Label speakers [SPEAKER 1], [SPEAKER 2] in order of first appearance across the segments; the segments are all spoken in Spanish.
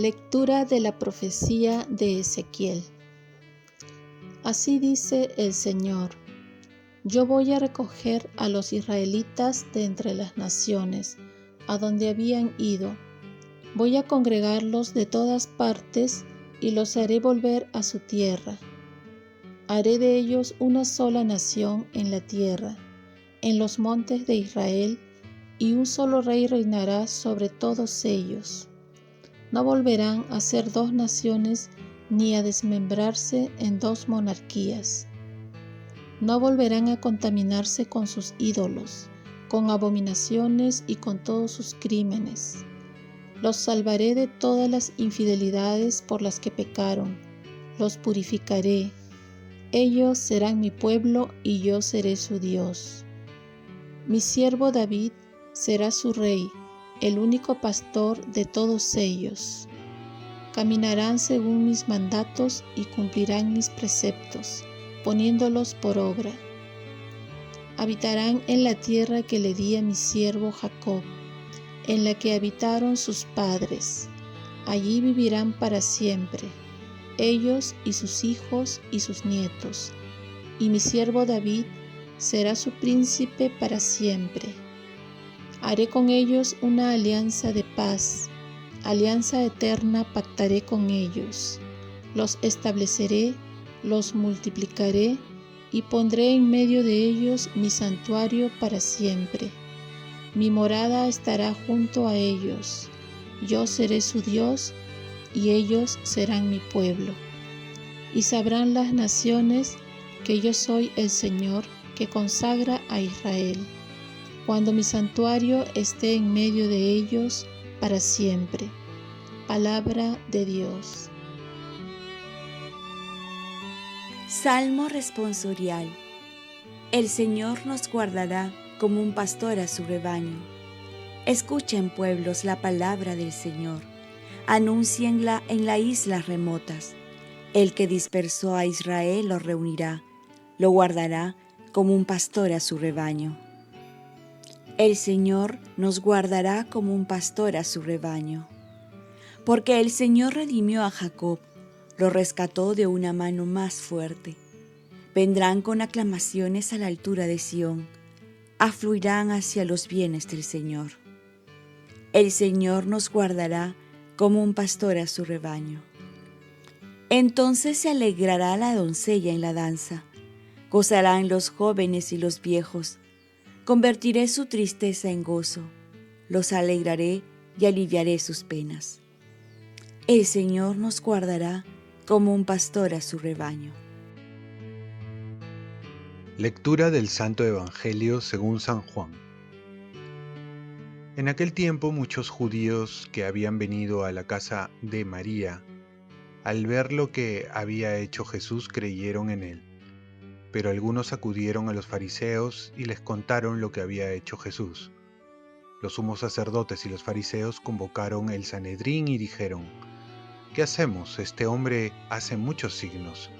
[SPEAKER 1] Lectura de la profecía de Ezequiel. Así dice el Señor, yo voy a recoger a los israelitas de entre las naciones, a donde habían ido. Voy a congregarlos de todas partes y los haré volver a su tierra. Haré de ellos una sola nación en la tierra, en los montes de Israel, y un solo rey reinará sobre todos ellos no volverán a ser dos naciones ni a desmembrarse en dos monarquías. No volverán a contaminarse con sus ídolos, con abominaciones y con todos sus crímenes. Los salvaré de todas las infidelidades por las que pecaron, los purificaré. Ellos serán mi pueblo y yo seré su Dios. Mi siervo David será su rey el único pastor de todos ellos. Caminarán según mis mandatos y cumplirán mis preceptos, poniéndolos por obra. Habitarán en la tierra que le di a mi siervo Jacob, en la que habitaron sus padres. Allí vivirán para siempre, ellos y sus hijos y sus nietos, y mi siervo David será su príncipe para siempre Haré con ellos una alianza de paz, alianza eterna pactaré con ellos. Los estableceré, los multiplicaré y pondré en medio de ellos mi santuario para siempre. Mi morada estará junto a ellos. Yo seré su Dios y ellos serán mi pueblo. Y sabrán las naciones que yo soy el Señor que consagra a Israel cuando mi santuario esté en medio de ellos para siempre. Palabra de Dios.
[SPEAKER 2] Salmo responsorial. El Señor nos guardará como un pastor a su rebaño. Escuchen pueblos la palabra del Señor. Anúncienla en las islas remotas. El que dispersó a Israel lo reunirá, lo guardará como un pastor a su rebaño. El Señor nos guardará como un pastor a su rebaño. Porque el Señor redimió a Jacob, lo rescató de una mano más fuerte. Vendrán con aclamaciones a la altura de Sión, afluirán hacia los bienes del Señor. El Señor nos guardará como un pastor a su rebaño. Entonces se alegrará la doncella en la danza, gozarán los jóvenes y los viejos, Convertiré su tristeza en gozo, los alegraré y aliviaré sus penas. El Señor nos guardará como un pastor a su rebaño.
[SPEAKER 3] Lectura del Santo Evangelio según San Juan. En aquel tiempo muchos judíos que habían venido a la casa de María, al ver lo que había hecho Jesús, creyeron en él. Pero algunos acudieron a los fariseos y les contaron lo que había hecho Jesús. Los sumos sacerdotes y los fariseos convocaron el Sanedrín y dijeron, ¿Qué hacemos? Este hombre hace muchos signos.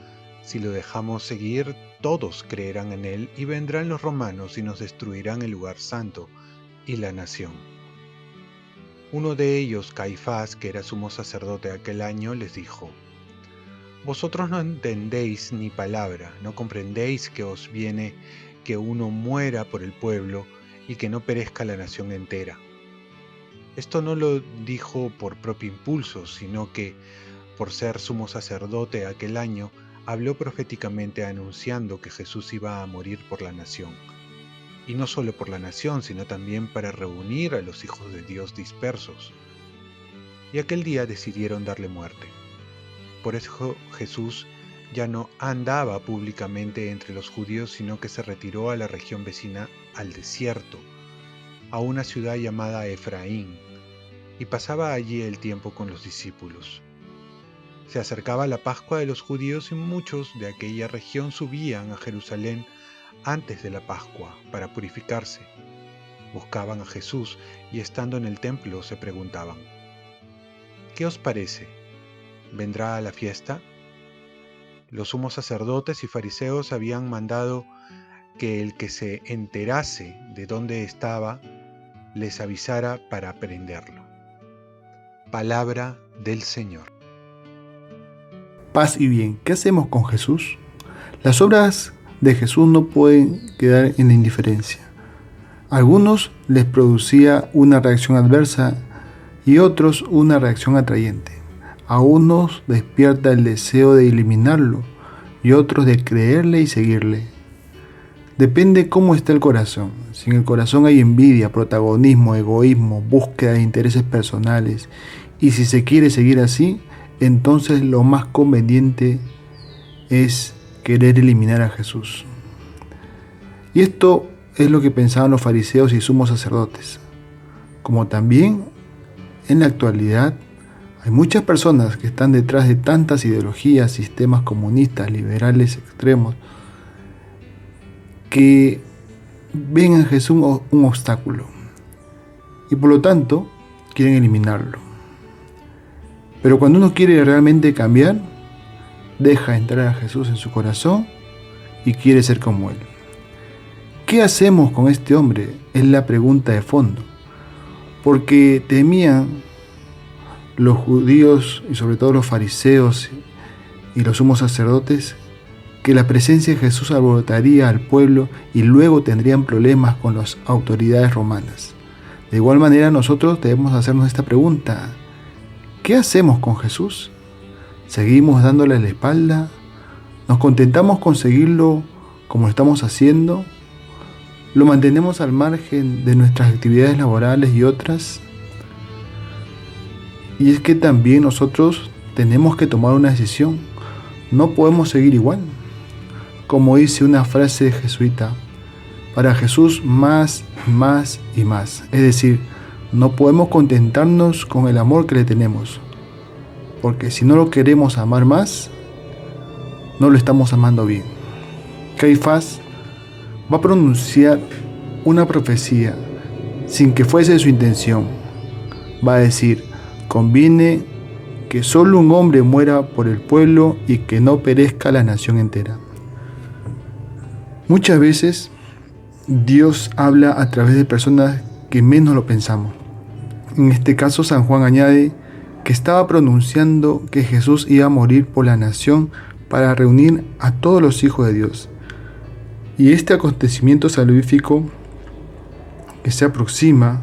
[SPEAKER 3] Si lo dejamos seguir, todos creerán en él y vendrán los romanos y nos destruirán el lugar santo y la nación. Uno de ellos, Caifás, que era sumo sacerdote aquel año, les dijo, vosotros no entendéis ni palabra, no comprendéis que os viene que uno muera por el pueblo y que no perezca la nación entera. Esto no lo dijo por propio impulso, sino que, por ser sumo sacerdote aquel año, habló proféticamente anunciando que Jesús iba a morir por la nación. Y no solo por la nación, sino también para reunir a los hijos de Dios dispersos. Y aquel día decidieron darle muerte. Por eso Jesús ya no andaba públicamente entre los judíos, sino que se retiró a la región vecina, al desierto, a una ciudad llamada Efraín, y pasaba allí el tiempo con los discípulos. Se acercaba la Pascua de los judíos y muchos de aquella región subían a Jerusalén antes de la Pascua para purificarse. Buscaban a Jesús y estando en el templo se preguntaban, ¿qué os parece? Vendrá a la fiesta? Los sumos sacerdotes y fariseos habían mandado que el que se enterase de dónde estaba les avisara para prenderlo. Palabra del Señor.
[SPEAKER 4] Paz y bien, ¿qué hacemos con Jesús? Las obras de Jesús no pueden quedar en la indiferencia. A algunos les producía una reacción adversa y otros una reacción atrayente. A unos despierta el deseo de eliminarlo y otros de creerle y seguirle. Depende cómo está el corazón. Si en el corazón hay envidia, protagonismo, egoísmo, búsqueda de intereses personales, y si se quiere seguir así, entonces lo más conveniente es querer eliminar a Jesús. Y esto es lo que pensaban los fariseos y sumos sacerdotes. Como también en la actualidad hay muchas personas que están detrás de tantas ideologías, sistemas comunistas, liberales, extremos, que ven en Jesús un obstáculo y por lo tanto quieren eliminarlo. Pero cuando uno quiere realmente cambiar, deja entrar a Jesús en su corazón y quiere ser como Él. ¿Qué hacemos con este hombre? Es la pregunta de fondo. Porque temían los judíos y sobre todo los fariseos y los sumos sacerdotes que la presencia de Jesús alborotaría al pueblo y luego tendrían problemas con las autoridades romanas. De igual manera nosotros debemos hacernos esta pregunta. ¿Qué hacemos con Jesús? ¿Seguimos dándole la espalda? ¿Nos contentamos con seguirlo como estamos haciendo? ¿Lo mantenemos al margen de nuestras actividades laborales y otras? Y es que también nosotros tenemos que tomar una decisión. No podemos seguir igual como dice una frase jesuita, para Jesús más, más y más. Es decir, no podemos contentarnos con el amor que le tenemos, porque si no lo queremos amar más, no lo estamos amando bien. Caifás va a pronunciar una profecía sin que fuese su intención. Va a decir, conviene que solo un hombre muera por el pueblo y que no perezca la nación entera. Muchas veces Dios habla a través de personas que menos lo pensamos. En este caso San Juan añade que estaba pronunciando que Jesús iba a morir por la nación para reunir a todos los hijos de Dios. Y este acontecimiento salvífico que se aproxima,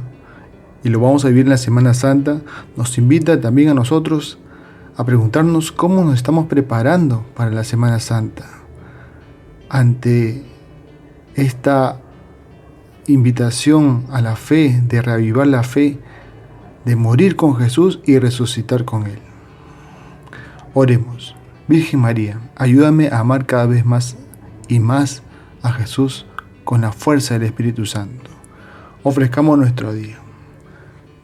[SPEAKER 4] y lo vamos a vivir en la Semana Santa, nos invita también a nosotros a preguntarnos cómo nos estamos preparando para la Semana Santa ante esta invitación a la fe, de reavivar la fe, de morir con Jesús y resucitar con Él. Oremos. Virgen María, ayúdame a amar cada vez más y más a Jesús con la fuerza del Espíritu Santo. Ofrezcamos nuestro día.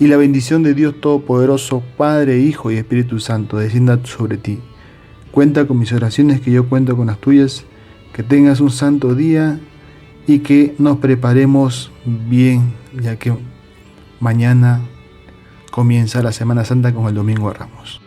[SPEAKER 4] Y la bendición de Dios Todopoderoso, Padre, Hijo y Espíritu Santo, descienda sobre ti. Cuenta con mis oraciones, que yo cuento con las tuyas. Que tengas un santo día y que nos preparemos bien, ya que mañana comienza la Semana Santa con el Domingo de Ramos.